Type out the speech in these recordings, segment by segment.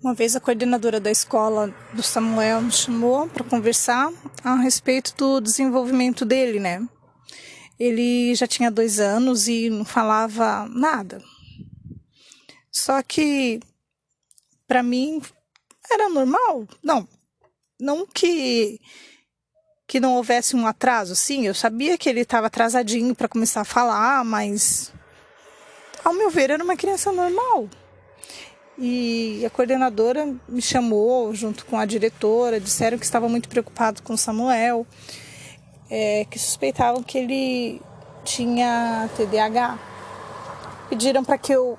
Uma vez a coordenadora da escola do Samuel me chamou para conversar a respeito do desenvolvimento dele, né? Ele já tinha dois anos e não falava nada. Só que para mim era normal. Não, não que que não houvesse um atraso, sim, eu sabia que ele estava atrasadinho para começar a falar, mas ao meu ver era uma criança normal. E a coordenadora me chamou junto com a diretora, disseram que estava muito preocupado com Samuel, é, que suspeitavam que ele tinha TDAH. Pediram para que eu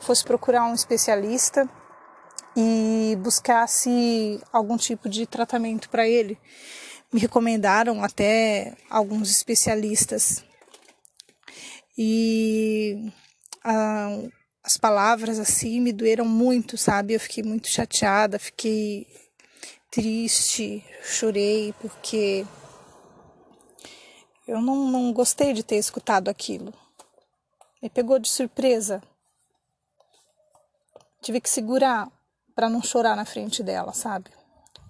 fosse procurar um especialista e buscasse algum tipo de tratamento para ele. Me recomendaram até alguns especialistas. E ah, as palavras assim me doeram muito, sabe? Eu fiquei muito chateada, fiquei triste, chorei porque eu não, não gostei de ter escutado aquilo. Me pegou de surpresa. Tive que segurar para não chorar na frente dela, sabe?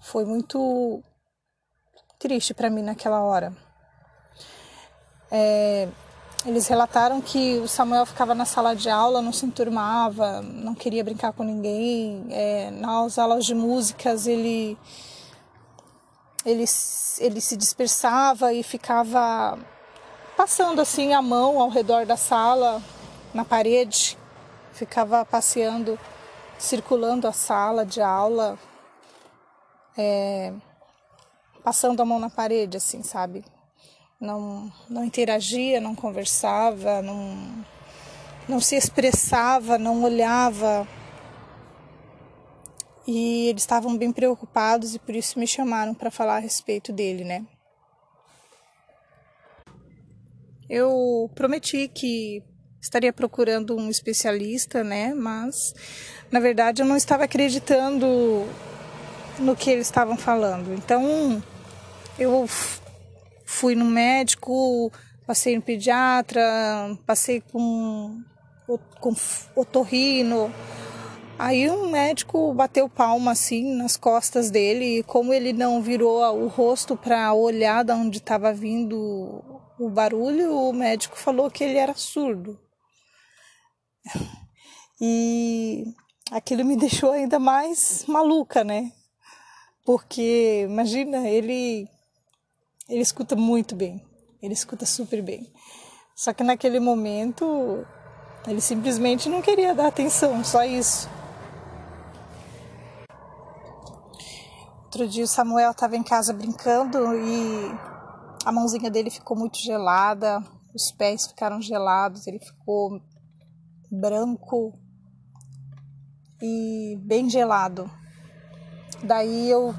Foi muito triste para mim naquela hora. É, eles relataram que o Samuel ficava na sala de aula, não se enturmava, não queria brincar com ninguém. É, nas aulas de músicas ele, ele, ele se dispersava e ficava passando assim a mão ao redor da sala, na parede, ficava passeando, circulando a sala de aula, é, passando a mão na parede, assim, sabe? Não, não interagia, não conversava, não, não se expressava, não olhava. E eles estavam bem preocupados e por isso me chamaram para falar a respeito dele, né? Eu prometi que estaria procurando um especialista, né? Mas na verdade eu não estava acreditando no que eles estavam falando. Então eu fui no médico, passei no pediatra, passei com, com otorrino. Aí um médico bateu palma assim nas costas dele e como ele não virou o rosto para olhar de onde estava vindo o barulho, o médico falou que ele era surdo. E aquilo me deixou ainda mais maluca, né? Porque imagina, ele ele escuta muito bem, ele escuta super bem. Só que naquele momento ele simplesmente não queria dar atenção, só isso. Outro dia o Samuel estava em casa brincando e a mãozinha dele ficou muito gelada, os pés ficaram gelados, ele ficou branco e bem gelado. Daí eu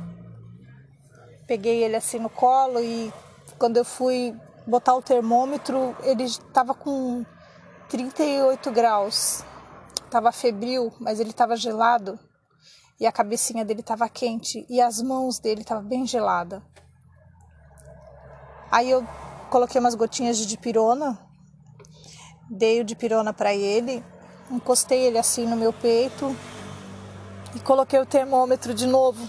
peguei ele assim no colo e quando eu fui botar o termômetro, ele estava com 38 graus. Tava febril, mas ele estava gelado. E a cabecinha dele estava quente e as mãos dele estavam bem gelada. Aí eu coloquei umas gotinhas de dipirona, dei o dipirona para ele, encostei ele assim no meu peito e coloquei o termômetro de novo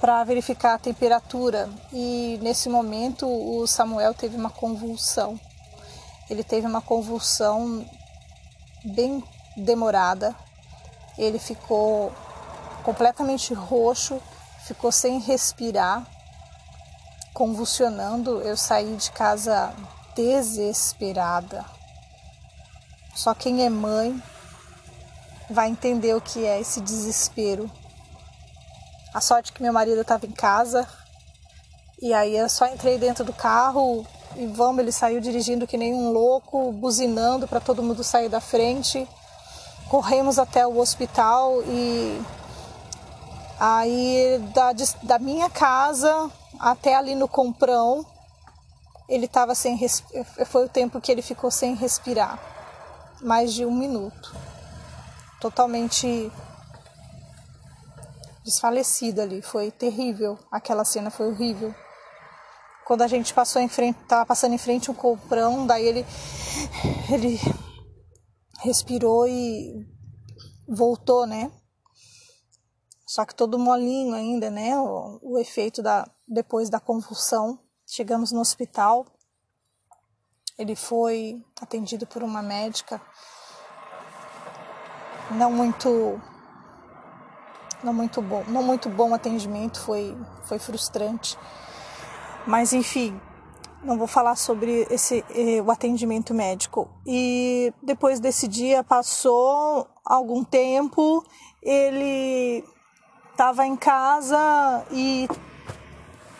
para verificar a temperatura e nesse momento o Samuel teve uma convulsão. Ele teve uma convulsão bem demorada. Ele ficou completamente roxo, ficou sem respirar, convulsionando. Eu saí de casa desesperada. Só quem é mãe vai entender o que é esse desespero a sorte que meu marido estava em casa. E aí eu só entrei dentro do carro e vamos, ele saiu dirigindo que nem um louco, buzinando para todo mundo sair da frente. Corremos até o hospital e aí da, da minha casa até ali no comprão, ele estava sem foi o tempo que ele ficou sem respirar, mais de um minuto, totalmente desfalecida ali. Foi terrível. Aquela cena foi horrível. Quando a gente passou em frente, tava passando em frente um comprão, daí ele ele respirou e voltou, né? só que todo molinho ainda, né? O, o efeito da depois da convulsão. Chegamos no hospital. Ele foi atendido por uma médica não muito não muito bom, não muito bom atendimento, foi foi frustrante. Mas enfim, não vou falar sobre esse eh, o atendimento médico. E depois desse dia passou algum tempo, ele estava em casa e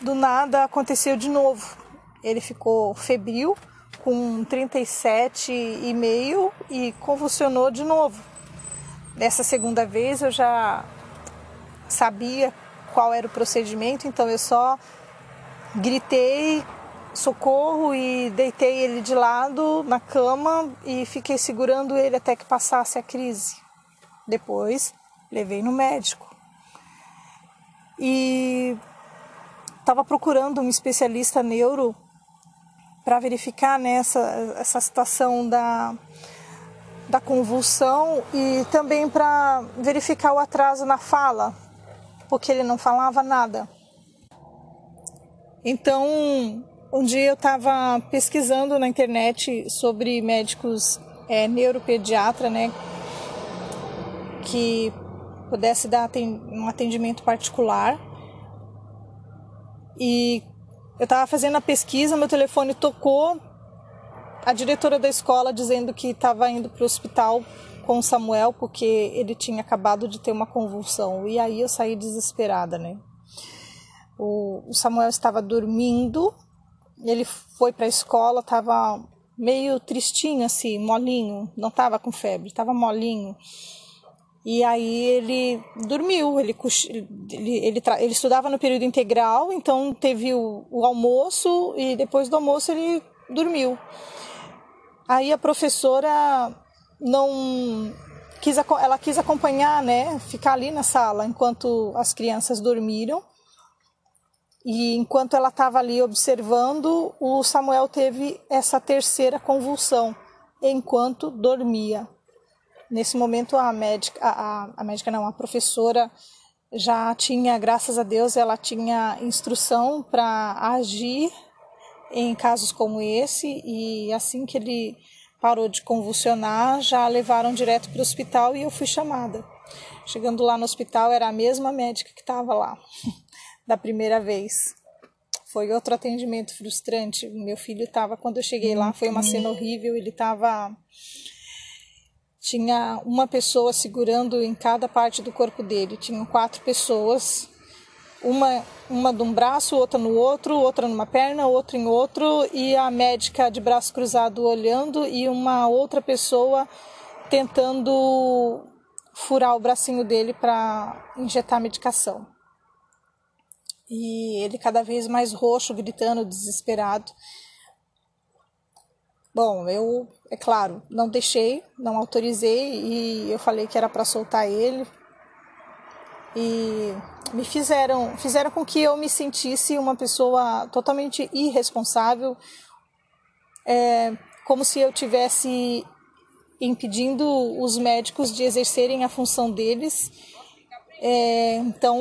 do nada aconteceu de novo. Ele ficou febril com 37,5 e convulsionou de novo. Dessa segunda vez eu já sabia qual era o procedimento, então eu só gritei socorro e deitei ele de lado na cama e fiquei segurando ele até que passasse a crise. Depois levei no médico e estava procurando um especialista neuro para verificar nessa né, essa situação da, da convulsão e também para verificar o atraso na fala, porque ele não falava nada. Então, um dia eu estava pesquisando na internet sobre médicos é, neuropediatra, né, que pudesse dar um atendimento particular. E eu estava fazendo a pesquisa, meu telefone tocou, a diretora da escola dizendo que estava indo para o hospital com o Samuel porque ele tinha acabado de ter uma convulsão. E aí eu saí desesperada, né? O, Samuel estava dormindo, ele foi para a escola, estava meio tristinho assim, molinho, não estava com febre, estava molinho. E aí ele dormiu, ele, ele, ele, ele, estudava no período integral, então teve o, o almoço e depois do almoço ele dormiu. Aí a professora não quis, ela quis acompanhar, né, ficar ali na sala enquanto as crianças dormiram. E enquanto ela estava ali observando, o Samuel teve essa terceira convulsão enquanto dormia. Nesse momento a médica, a, a médica não, a professora já tinha, graças a Deus, ela tinha instrução para agir em casos como esse e assim que ele parou de convulsionar, já levaram direto para o hospital e eu fui chamada. Chegando lá no hospital, era a mesma médica que estava lá da primeira vez. Foi outro atendimento frustrante. Meu filho estava, quando eu cheguei lá, foi uma cena horrível. Ele estava tinha uma pessoa segurando em cada parte do corpo dele. Tinham quatro pessoas, uma, uma de um braço, outra no outro, outra numa perna, outra em outro, e a médica de braço cruzado olhando e uma outra pessoa tentando furar o bracinho dele para injetar medicação. E ele cada vez mais roxo, gritando, desesperado. Bom, eu, é claro, não deixei, não autorizei e eu falei que era para soltar ele. E me fizeram, fizeram com que eu me sentisse uma pessoa totalmente irresponsável, é, como se eu tivesse impedindo os médicos de exercerem a função deles. É, então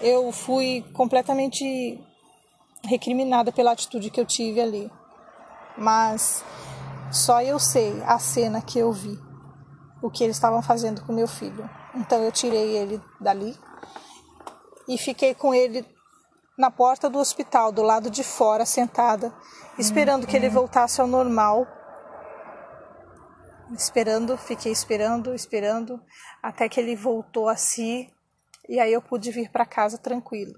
eu fui completamente recriminada pela atitude que eu tive ali mas só eu sei a cena que eu vi, o que eles estavam fazendo com meu filho. Então eu tirei ele dali e fiquei com ele na porta do hospital, do lado de fora, sentada, esperando que ele voltasse ao normal. Esperando, fiquei esperando, esperando, até que ele voltou a si e aí eu pude vir para casa tranquilo.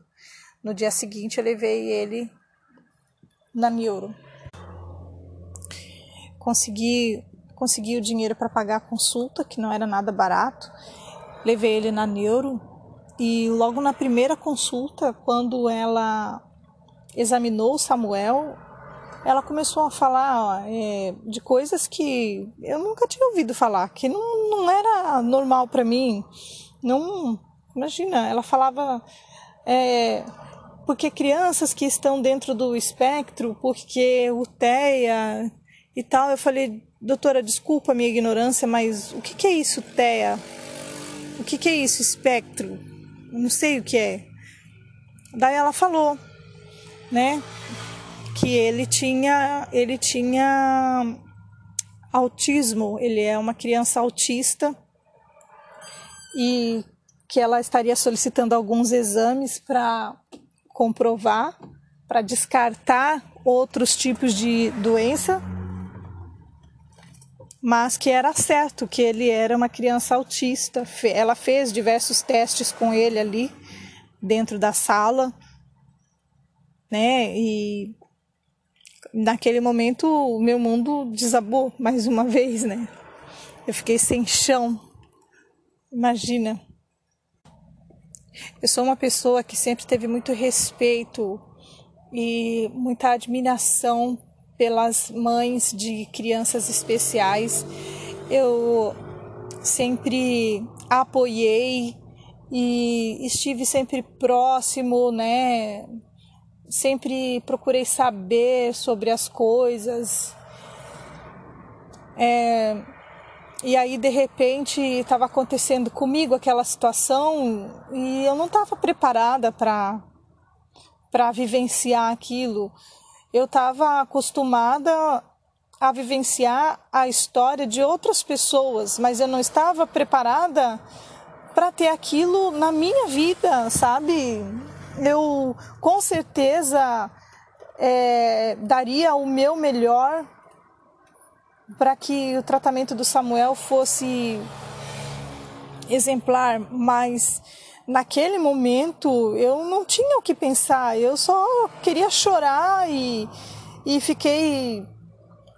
No dia seguinte eu levei ele na neuro consegui, consegui o dinheiro para pagar a consulta, que não era nada barato. Levei ele na neuro e logo na primeira consulta, quando ela examinou o Samuel, ela começou a falar é, de coisas que eu nunca tinha ouvido falar, que não, não era normal para mim. Não, imagina, ela falava é, porque crianças que estão dentro do espectro, porque o TEA, e tal. Eu falei, doutora, desculpa a minha ignorância, mas o que, que é isso, TEA? O que, que é isso, espectro? não sei o que é. Daí ela falou, né, que ele tinha, ele tinha autismo, ele é uma criança autista e que ela estaria solicitando alguns exames para comprovar, para descartar outros tipos de doença, mas que era certo que ele era uma criança autista. Ela fez diversos testes com ele ali dentro da sala, né? E naquele momento o meu mundo desabou mais uma vez, né? Eu fiquei sem chão. Imagina. Eu sou uma pessoa que sempre teve muito respeito e muita admiração pelas mães de crianças especiais. Eu sempre apoiei e estive sempre próximo, né? Sempre procurei saber sobre as coisas. É, e aí, de repente, estava acontecendo comigo aquela situação e eu não estava preparada para para vivenciar aquilo. Eu estava acostumada a vivenciar a história de outras pessoas, mas eu não estava preparada para ter aquilo na minha vida, sabe? Eu com certeza é, daria o meu melhor para que o tratamento do Samuel fosse exemplar, mas naquele momento eu não tinha o que pensar, eu só queria chorar e, e fiquei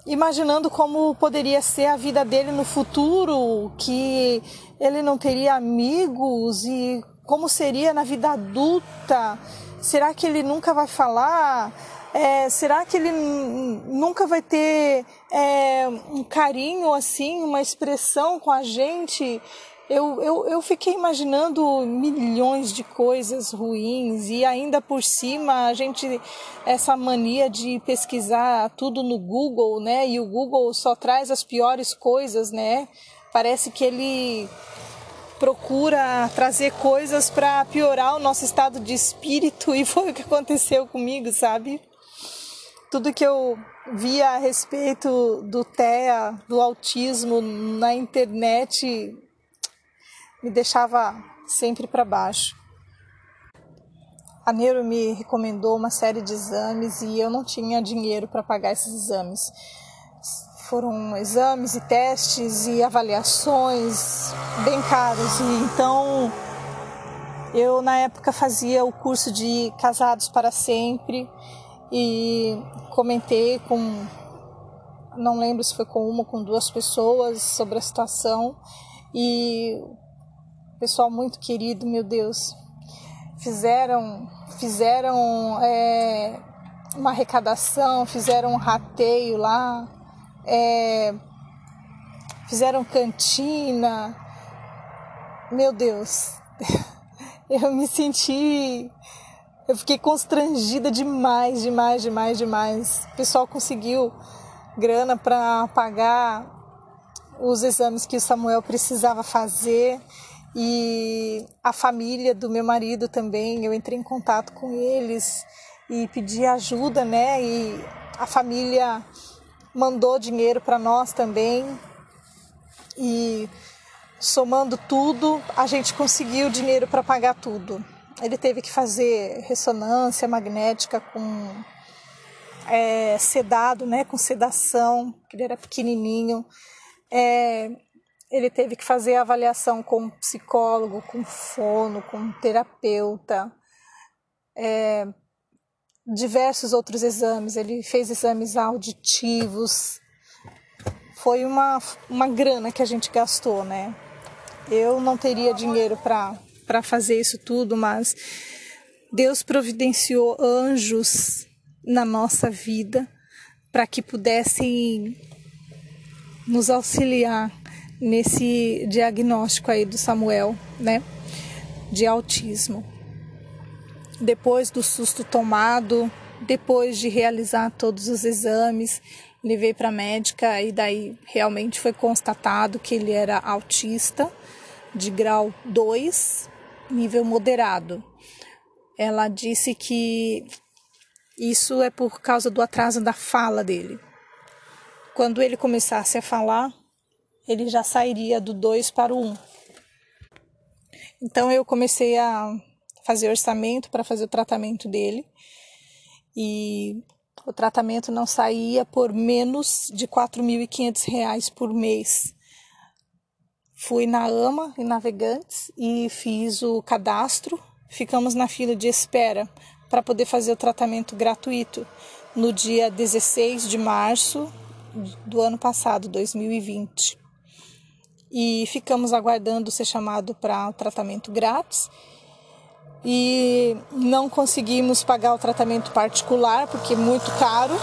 imaginando como poderia ser a vida dele no futuro, que ele não teria amigos e como seria na vida adulta. Será que ele nunca vai falar? É, será que ele nunca vai ter é, um carinho assim, uma expressão com a gente? Eu, eu, eu fiquei imaginando milhões de coisas ruins e ainda por cima a gente essa mania de pesquisar tudo no Google, né? E o Google só traz as piores coisas, né? Parece que ele procura trazer coisas para piorar o nosso estado de espírito e foi o que aconteceu comigo, sabe? tudo que eu via a respeito do TEA, do autismo na internet, me deixava sempre para baixo. A Neuro me recomendou uma série de exames e eu não tinha dinheiro para pagar esses exames. Foram exames e testes e avaliações bem caros. E então eu na época fazia o curso de Casados para Sempre e comentei com não lembro se foi com uma ou com duas pessoas sobre a situação e pessoal muito querido, meu Deus, fizeram fizeram é, uma arrecadação, fizeram um rateio lá, é, fizeram cantina, meu Deus, eu me senti eu fiquei constrangida demais, demais, demais, demais. O pessoal conseguiu grana para pagar os exames que o Samuel precisava fazer e a família do meu marido também. Eu entrei em contato com eles e pedi ajuda, né? E a família mandou dinheiro para nós também. E somando tudo, a gente conseguiu dinheiro para pagar tudo ele teve que fazer ressonância magnética com é, sedado, né, com sedação, que ele era pequenininho. É, ele teve que fazer avaliação com psicólogo, com fono, com terapeuta, é, diversos outros exames. Ele fez exames auditivos. Foi uma, uma grana que a gente gastou, né? Eu não teria dinheiro para para fazer isso tudo, mas Deus providenciou anjos na nossa vida para que pudessem nos auxiliar nesse diagnóstico aí do Samuel, né, de autismo. Depois do susto tomado, depois de realizar todos os exames, levei para a médica e daí realmente foi constatado que ele era autista de grau 2 nível moderado. Ela disse que isso é por causa do atraso da fala dele. Quando ele começasse a falar, ele já sairia do 2 para o 1. Um. Então eu comecei a fazer orçamento para fazer o tratamento dele. E o tratamento não saía por menos de R$ 4.500 por mês. Fui na AMA e Navegantes e fiz o cadastro. Ficamos na fila de espera para poder fazer o tratamento gratuito no dia 16 de março do ano passado, 2020. E ficamos aguardando ser chamado para tratamento grátis e não conseguimos pagar o tratamento particular porque é muito caro.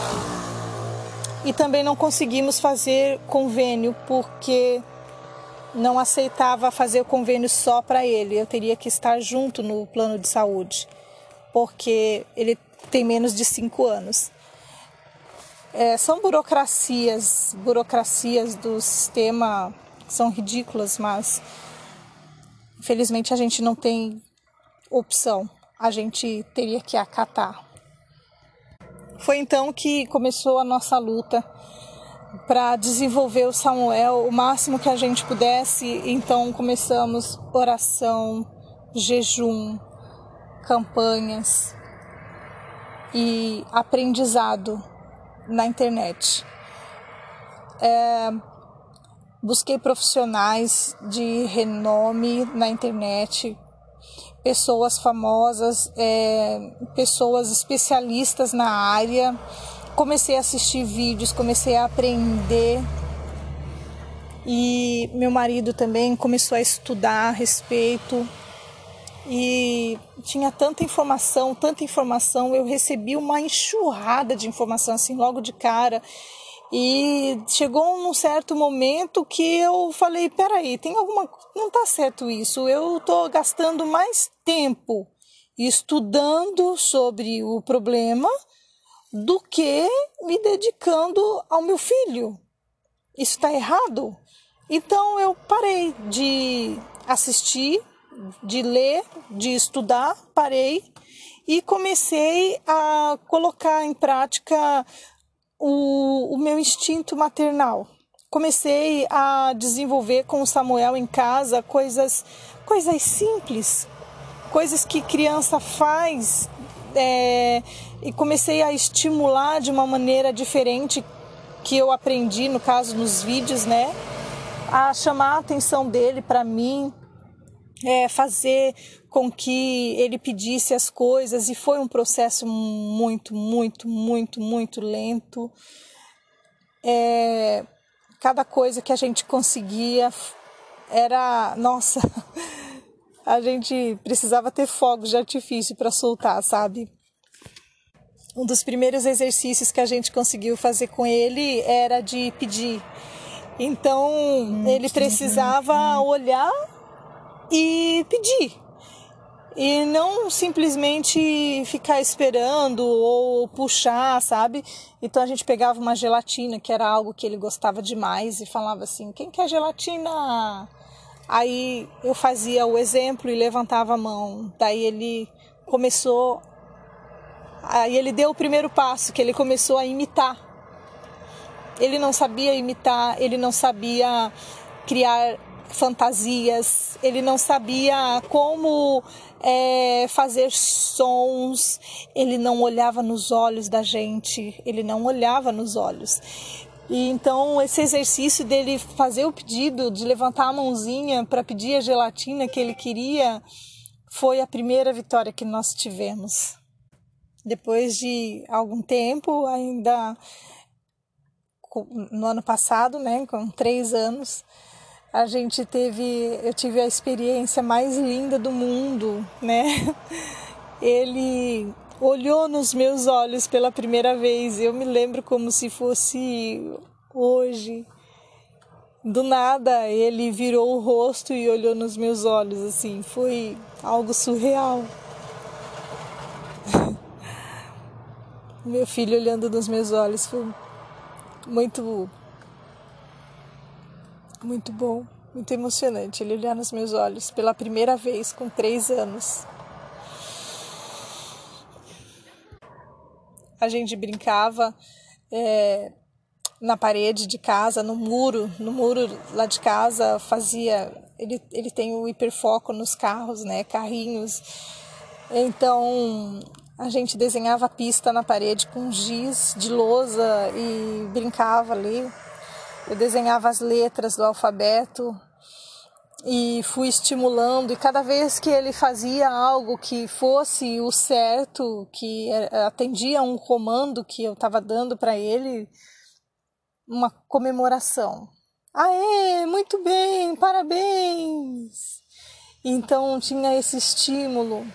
E também não conseguimos fazer convênio porque não aceitava fazer o convênio só para ele. Eu teria que estar junto no plano de saúde, porque ele tem menos de cinco anos. É, são burocracias, burocracias do sistema são ridículas, mas infelizmente a gente não tem opção, a gente teria que acatar. Foi então que começou a nossa luta para desenvolver o Samuel o máximo que a gente pudesse. Então começamos oração, jejum, campanhas e aprendizado na internet. É, busquei profissionais de renome na internet, pessoas famosas, é, pessoas especialistas na área comecei a assistir vídeos, comecei a aprender. E meu marido também começou a estudar a respeito. E tinha tanta informação, tanta informação, eu recebi uma enxurrada de informação assim logo de cara. E chegou num certo momento que eu falei, peraí, tem alguma. não tá certo isso. Eu tô gastando mais tempo estudando sobre o problema do que me dedicando ao meu filho. Isso está errado? Então eu parei de assistir, de ler, de estudar, parei e comecei a colocar em prática o, o meu instinto maternal. Comecei a desenvolver com o Samuel em casa coisas, coisas simples, coisas que criança faz é, e comecei a estimular de uma maneira diferente que eu aprendi, no caso, nos vídeos, né? A chamar a atenção dele para mim, é, fazer com que ele pedisse as coisas e foi um processo muito, muito, muito, muito lento. É, cada coisa que a gente conseguia era, nossa, a gente precisava ter fogos de artifício para soltar, sabe? um dos primeiros exercícios que a gente conseguiu fazer com ele era de pedir. Então hum, ele precisava olhar e pedir. E não simplesmente ficar esperando ou puxar, sabe? Então a gente pegava uma gelatina, que era algo que ele gostava demais, e falava assim: quem quer gelatina? Aí eu fazia o exemplo e levantava a mão. Daí ele começou Aí ele deu o primeiro passo, que ele começou a imitar. Ele não sabia imitar, ele não sabia criar fantasias, ele não sabia como é, fazer sons, ele não olhava nos olhos da gente, ele não olhava nos olhos. E então esse exercício dele fazer o pedido, de levantar a mãozinha para pedir a gelatina que ele queria, foi a primeira vitória que nós tivemos. Depois de algum tempo, ainda no ano passado, né, com três anos, a gente teve, eu tive a experiência mais linda do mundo, né? Ele olhou nos meus olhos pela primeira vez. Eu me lembro como se fosse hoje. Do nada, ele virou o rosto e olhou nos meus olhos, assim, foi algo surreal. meu filho olhando nos meus olhos foi muito muito bom. muito emocionante ele olhar nos meus olhos pela primeira vez com três anos. A gente brincava é, na parede de casa, no muro, no muro lá de casa, fazia. Ele, ele tem o hiperfoco nos carros, né? Carrinhos. Então a gente desenhava a pista na parede com giz de lousa e brincava ali eu desenhava as letras do alfabeto e fui estimulando e cada vez que ele fazia algo que fosse o certo, que atendia a um comando que eu estava dando para ele, uma comemoração. Aê, muito bem, parabéns! Então tinha esse estímulo.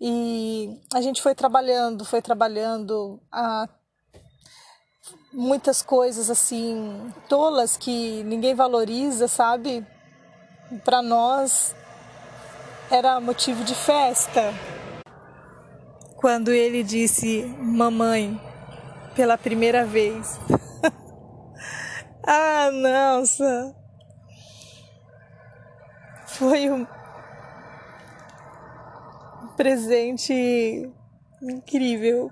E a gente foi trabalhando, foi trabalhando a muitas coisas assim tolas que ninguém valoriza, sabe? Para nós era motivo de festa. Quando ele disse mamãe pela primeira vez. ah, nossa. Foi um presente incrível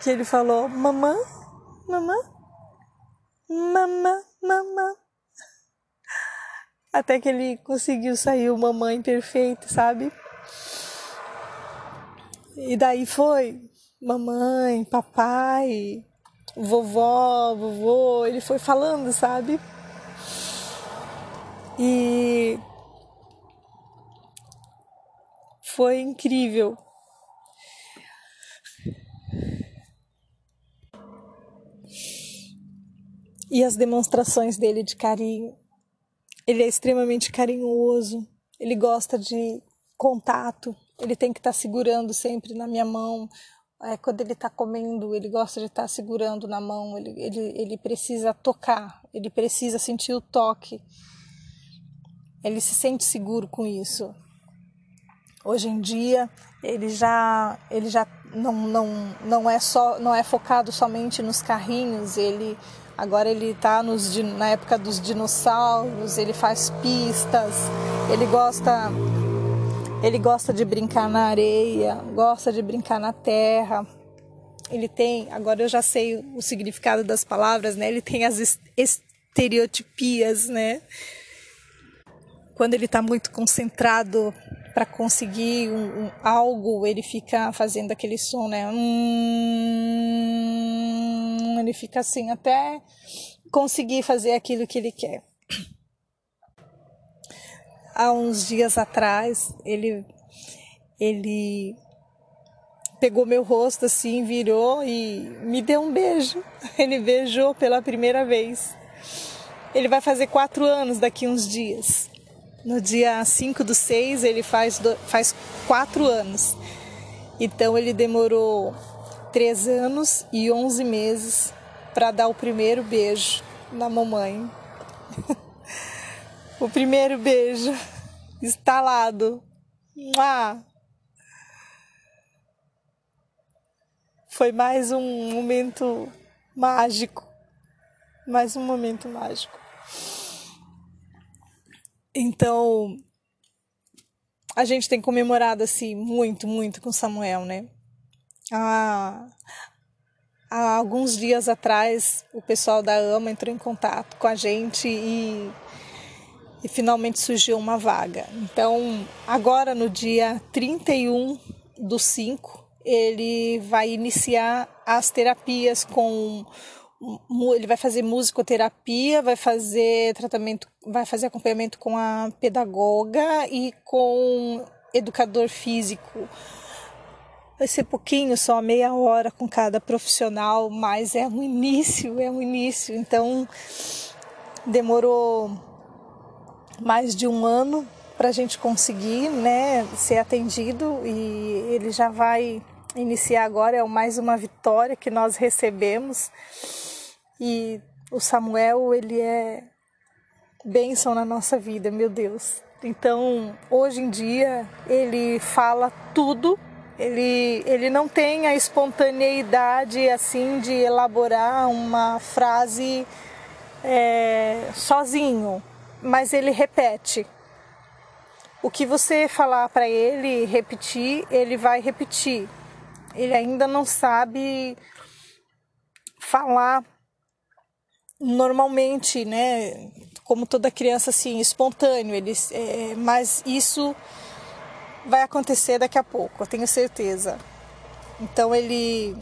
que ele falou: Mamãe, mamãe, mamãe, mamãe. Até que ele conseguiu sair o mamãe perfeito, sabe? E daí foi mamãe, papai, vovó, vovô, ele foi falando, sabe? E foi incrível e as demonstrações dele de carinho. Ele é extremamente carinhoso, ele gosta de contato, ele tem que estar tá segurando sempre na minha mão. É, quando ele está comendo, ele gosta de estar tá segurando na mão, ele, ele, ele precisa tocar, ele precisa sentir o toque. Ele se sente seguro com isso. Hoje em dia, ele já, ele já não, não, não, é só, não é focado somente nos carrinhos, ele Agora ele está na época dos dinossauros, ele faz pistas, ele gosta ele gosta de brincar na areia, gosta de brincar na terra. Ele tem, agora eu já sei o significado das palavras, né? Ele tem as estereotipias, né? Quando ele está muito concentrado para conseguir um, um, algo, ele fica fazendo aquele som, né? Hum, ele fica assim até conseguir fazer aquilo que ele quer. Há uns dias atrás, ele ele pegou meu rosto assim, virou e me deu um beijo. Ele beijou pela primeira vez. Ele vai fazer quatro anos daqui uns dias. No dia 5 do 6, ele faz, faz quatro anos. Então, ele demorou três anos e 11 meses para dar o primeiro beijo na mamãe. o primeiro beijo instalado. Ah! Foi mais um momento mágico. Mais um momento mágico. Então, a gente tem comemorado assim muito, muito com Samuel, né? Há, há alguns dias atrás, o pessoal da AMA entrou em contato com a gente e, e finalmente surgiu uma vaga. Então, agora no dia 31 do 5, ele vai iniciar as terapias com ele vai fazer musicoterapia, vai fazer tratamento, vai fazer acompanhamento com a pedagoga e com educador físico. Vai ser pouquinho, só meia hora com cada profissional, mas é um início, é um início. Então demorou mais de um ano para a gente conseguir, né, ser atendido e ele já vai iniciar agora é mais uma vitória que nós recebemos e o Samuel, ele é bênção na nossa vida, meu Deus. Então, hoje em dia, ele fala tudo, ele, ele não tem a espontaneidade assim de elaborar uma frase é, sozinho, mas ele repete. O que você falar para ele repetir, ele vai repetir. Ele ainda não sabe falar normalmente, né? Como toda criança, assim, espontâneo. Ele, é, mas isso vai acontecer daqui a pouco, eu tenho certeza. Então ele,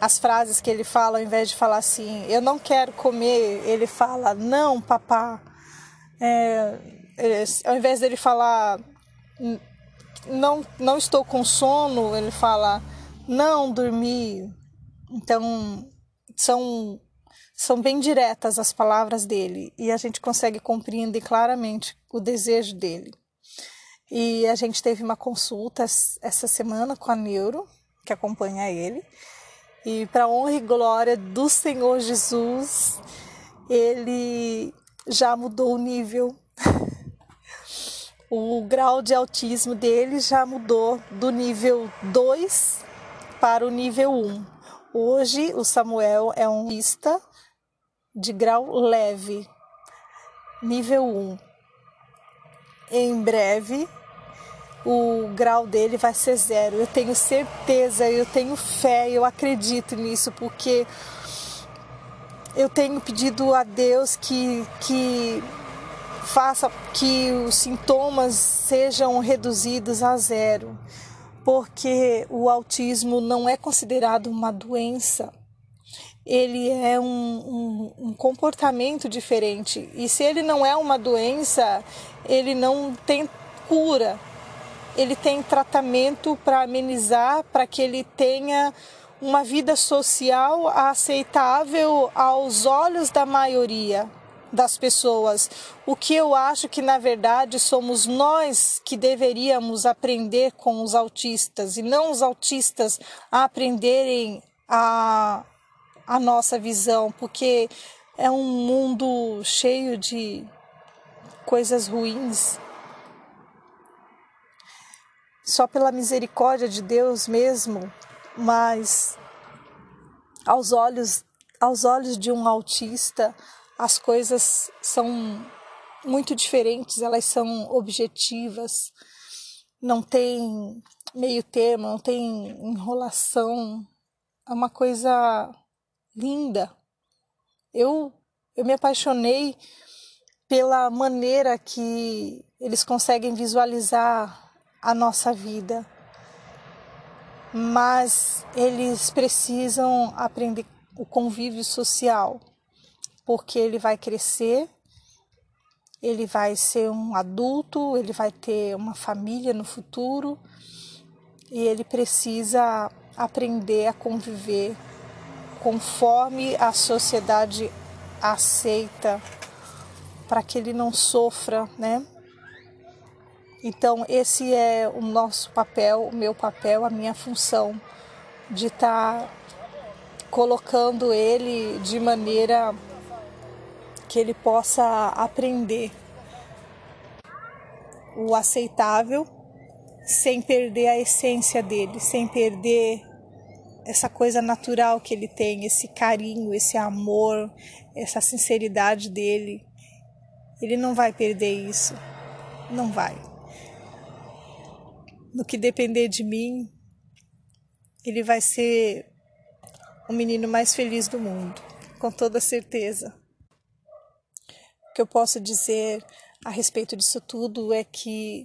as frases que ele fala, ao invés de falar assim, eu não quero comer, ele fala, não, papá. É, ao invés dele falar, não, não estou com sono, ele fala, não dormi. Então são são bem diretas as palavras dele e a gente consegue compreender claramente o desejo dele. E a gente teve uma consulta essa semana com a Neuro, que acompanha ele. E para honra e glória do Senhor Jesus, ele já mudou o nível. o grau de autismo dele já mudou do nível 2 para o nível 1. Hoje o Samuel é um autista de grau leve, nível 1. Em breve, o grau dele vai ser zero. Eu tenho certeza, eu tenho fé, eu acredito nisso, porque eu tenho pedido a Deus que, que faça que os sintomas sejam reduzidos a zero, porque o autismo não é considerado uma doença, ele é um, um, um, comportamento diferente. E se ele não é uma doença, ele não tem cura. Ele tem tratamento para amenizar, para que ele tenha uma vida social aceitável aos olhos da maioria das pessoas. O que eu acho que na verdade somos nós que deveríamos aprender com os autistas e não os autistas a aprenderem a a nossa visão, porque é um mundo cheio de coisas ruins. Só pela misericórdia de Deus mesmo, mas aos olhos aos olhos de um autista, as coisas são muito diferentes, elas são objetivas, não tem meio termo, não tem enrolação, é uma coisa linda. Eu, eu me apaixonei pela maneira que eles conseguem visualizar a nossa vida. Mas eles precisam aprender o convívio social, porque ele vai crescer, ele vai ser um adulto, ele vai ter uma família no futuro e ele precisa aprender a conviver conforme a sociedade aceita, para que ele não sofra, né? Então, esse é o nosso papel, o meu papel, a minha função de estar tá colocando ele de maneira que ele possa aprender o aceitável sem perder a essência dele, sem perder essa coisa natural que ele tem, esse carinho, esse amor, essa sinceridade dele. Ele não vai perder isso. Não vai. No que depender de mim, ele vai ser o menino mais feliz do mundo, com toda certeza. O que eu posso dizer a respeito disso tudo é que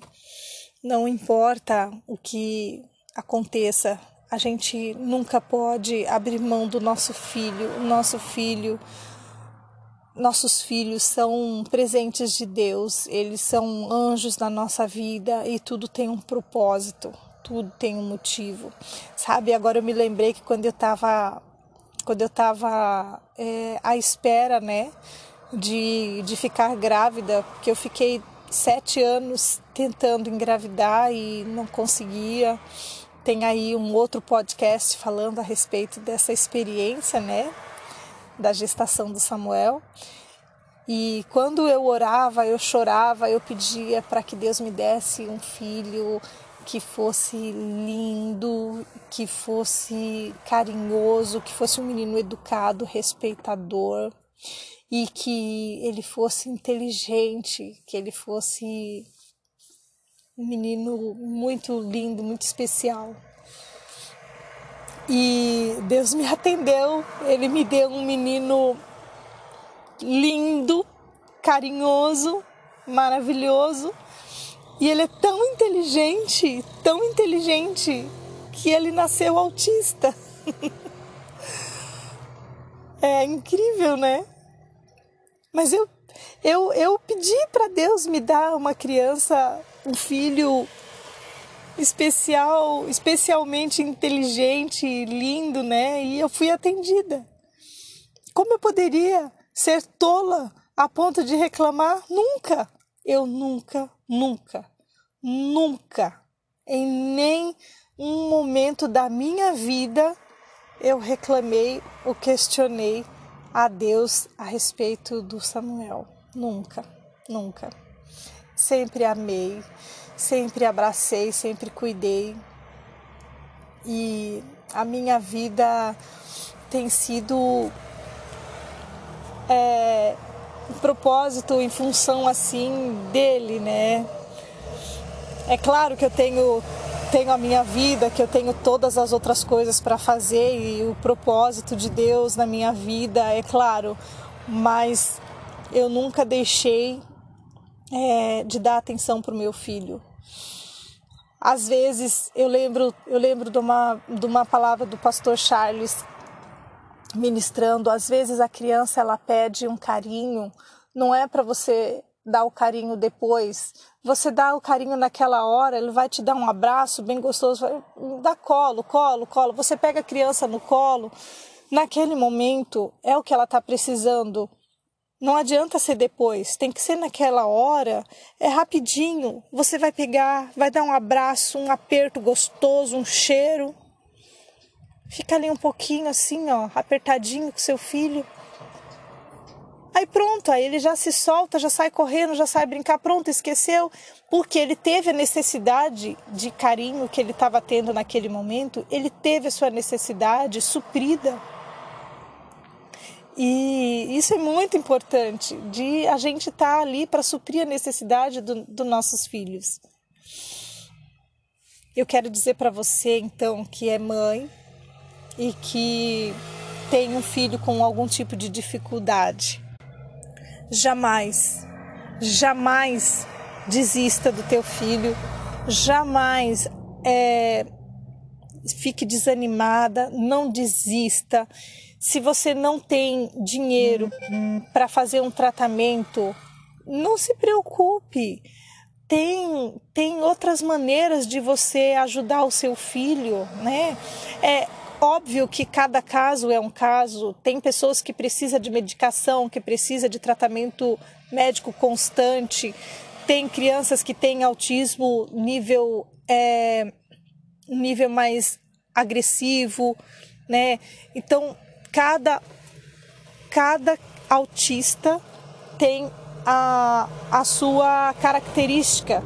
não importa o que aconteça a gente nunca pode abrir mão do nosso filho. O nosso filho, nossos filhos são presentes de Deus, eles são anjos na nossa vida e tudo tem um propósito, tudo tem um motivo. Sabe, agora eu me lembrei que quando eu estava quando eu estava é, à espera, né, de, de ficar grávida, porque eu fiquei sete anos tentando engravidar e não conseguia. Tem aí um outro podcast falando a respeito dessa experiência, né, da gestação do Samuel. E quando eu orava, eu chorava, eu pedia para que Deus me desse um filho que fosse lindo, que fosse carinhoso, que fosse um menino educado, respeitador. e que ele fosse inteligente, que ele fosse um menino muito lindo, muito especial. E Deus me atendeu, ele me deu um menino lindo, carinhoso, maravilhoso. E ele é tão inteligente, tão inteligente, que ele nasceu autista. é incrível, né? Mas eu, eu, eu pedi para Deus me dar uma criança, um filho especial, especialmente inteligente, lindo, né? E eu fui atendida. Como eu poderia ser tola a ponto de reclamar? Nunca. Eu nunca, nunca, nunca, em nem um momento da minha vida eu reclamei ou questionei a Deus a respeito do Samuel. Nunca, nunca. Sempre amei, sempre abracei, sempre cuidei. E a minha vida tem sido é, um propósito em função assim dele, né? É claro que eu tenho tenho a minha vida, que eu tenho todas as outras coisas para fazer e o propósito de Deus na minha vida, é claro, mas eu nunca deixei é, de dar atenção para o meu filho. Às vezes eu lembro, eu lembro de uma, de uma palavra do pastor Charles ministrando. Às vezes a criança ela pede um carinho, não é para você dar o carinho depois. Você dá o carinho naquela hora, ele vai te dar um abraço bem gostoso, vai dar colo, colo, colo. Você pega a criança no colo, naquele momento é o que ela está precisando. Não adianta ser depois, tem que ser naquela hora, é rapidinho. Você vai pegar, vai dar um abraço, um aperto gostoso, um cheiro. Fica ali um pouquinho assim, ó, apertadinho com seu filho. Aí pronto, aí ele já se solta, já sai correndo, já sai brincar, pronto, esqueceu, porque ele teve a necessidade de carinho que ele estava tendo naquele momento, ele teve a sua necessidade suprida. E isso é muito importante, de a gente estar tá ali para suprir a necessidade dos do nossos filhos. Eu quero dizer para você, então, que é mãe e que tem um filho com algum tipo de dificuldade. Jamais, jamais desista do teu filho, jamais é, fique desanimada, não desista se você não tem dinheiro para fazer um tratamento, não se preocupe. Tem, tem outras maneiras de você ajudar o seu filho, né? É óbvio que cada caso é um caso. Tem pessoas que precisam de medicação, que precisam de tratamento médico constante. Tem crianças que têm autismo nível é, nível mais agressivo, né? Então cada, cada autista tem a, a sua característica.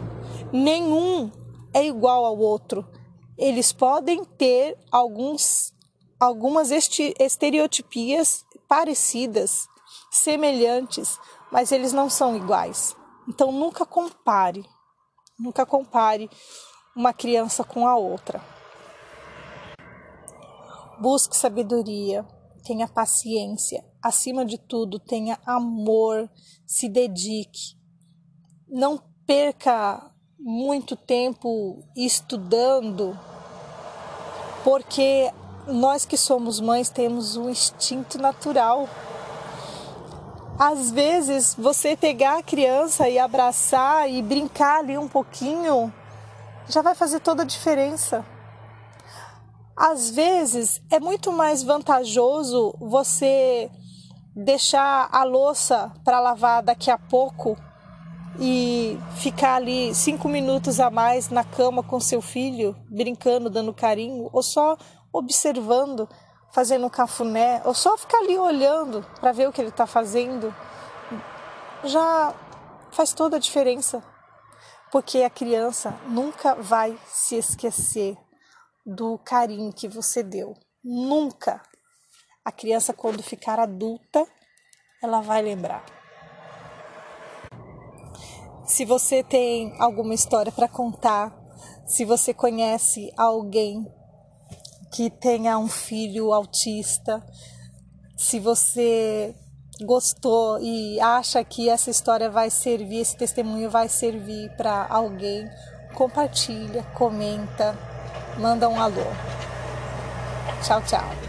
Nenhum é igual ao outro. Eles podem ter alguns, algumas estereotipias parecidas, semelhantes, mas eles não são iguais. Então nunca compare, nunca compare uma criança com a outra. Busque sabedoria, tenha paciência, acima de tudo, tenha amor, se dedique. Não perca muito tempo estudando, porque nós que somos mães temos um instinto natural. Às vezes, você pegar a criança e abraçar e brincar ali um pouquinho já vai fazer toda a diferença. Às vezes é muito mais vantajoso você deixar a louça para lavar daqui a pouco e ficar ali cinco minutos a mais na cama com seu filho, brincando, dando carinho, ou só observando, fazendo um cafuné, ou só ficar ali olhando para ver o que ele está fazendo, já faz toda a diferença. Porque a criança nunca vai se esquecer do carinho que você deu. Nunca. A criança, quando ficar adulta, ela vai lembrar. Se você tem alguma história para contar, se você conhece alguém que tenha um filho autista, se você gostou e acha que essa história vai servir, esse testemunho vai servir para alguém, compartilha, comenta, manda um alô. Tchau, tchau.